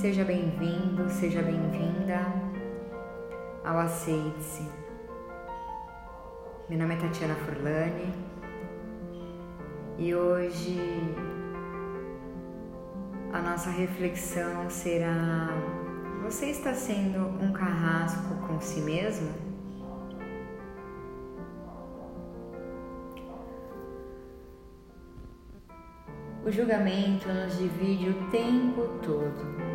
Seja bem-vindo, seja bem-vinda ao Aceite-se. Meu nome é Tatiana Furlani e hoje a nossa reflexão será: você está sendo um carrasco com si mesmo? O julgamento nos divide o tempo todo.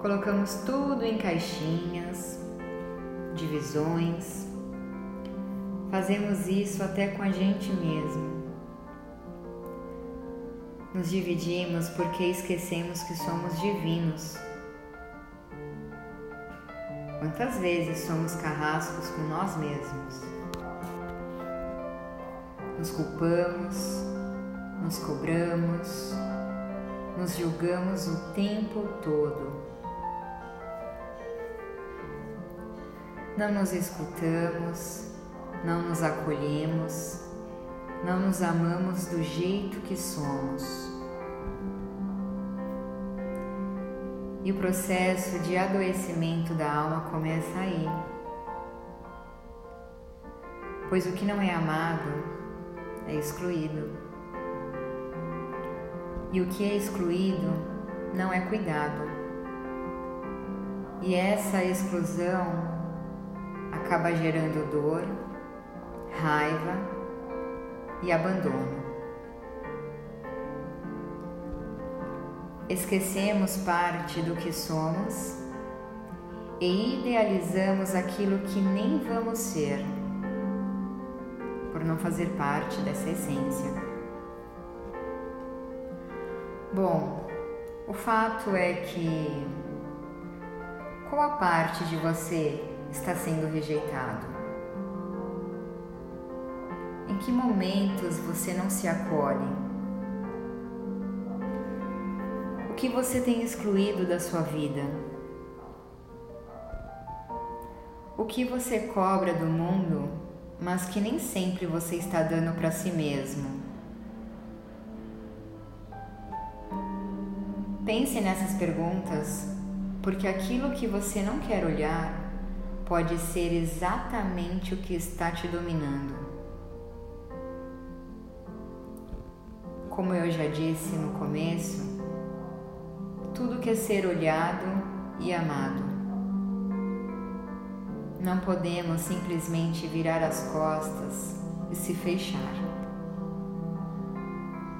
Colocamos tudo em caixinhas, divisões. Fazemos isso até com a gente mesmo. Nos dividimos porque esquecemos que somos divinos. Quantas vezes somos carrascos com nós mesmos? Nos culpamos, nos cobramos, nos julgamos o tempo todo. Não nos escutamos, não nos acolhemos, não nos amamos do jeito que somos. E o processo de adoecimento da alma começa aí. Pois o que não é amado é excluído. E o que é excluído não é cuidado. E essa exclusão acaba gerando dor, raiva e abandono. Esquecemos parte do que somos e idealizamos aquilo que nem vamos ser, por não fazer parte dessa essência. Bom, o fato é que qual a parte de você está sendo rejeitado? Em que momentos você não se acolhe? O que você tem excluído da sua vida? O que você cobra do mundo, mas que nem sempre você está dando para si mesmo? Pense nessas perguntas, porque aquilo que você não quer olhar pode ser exatamente o que está te dominando. Como eu já disse no começo, tudo quer ser olhado e amado. Não podemos simplesmente virar as costas e se fechar.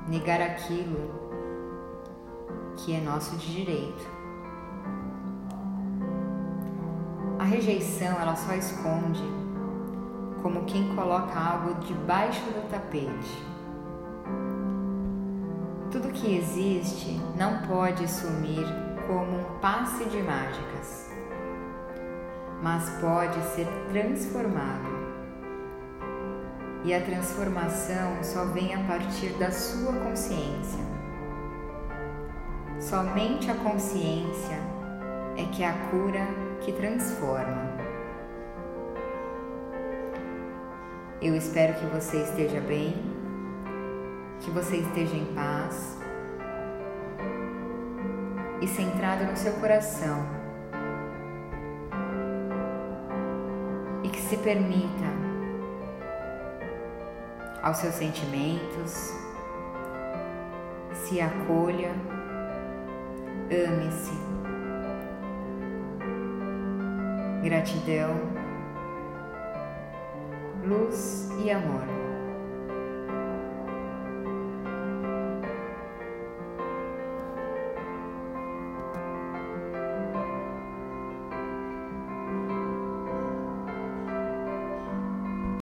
Negar aquilo que é nosso de direito. Rejeição ela só esconde como quem coloca algo debaixo do tapete. Tudo que existe não pode sumir como um passe de mágicas, mas pode ser transformado. E a transformação só vem a partir da sua consciência. Somente a consciência é que é a cura que transforma. Eu espero que você esteja bem, que você esteja em paz e centrado no seu coração. E que se permita aos seus sentimentos, se acolha Ame-se. Gratidão, luz e amor.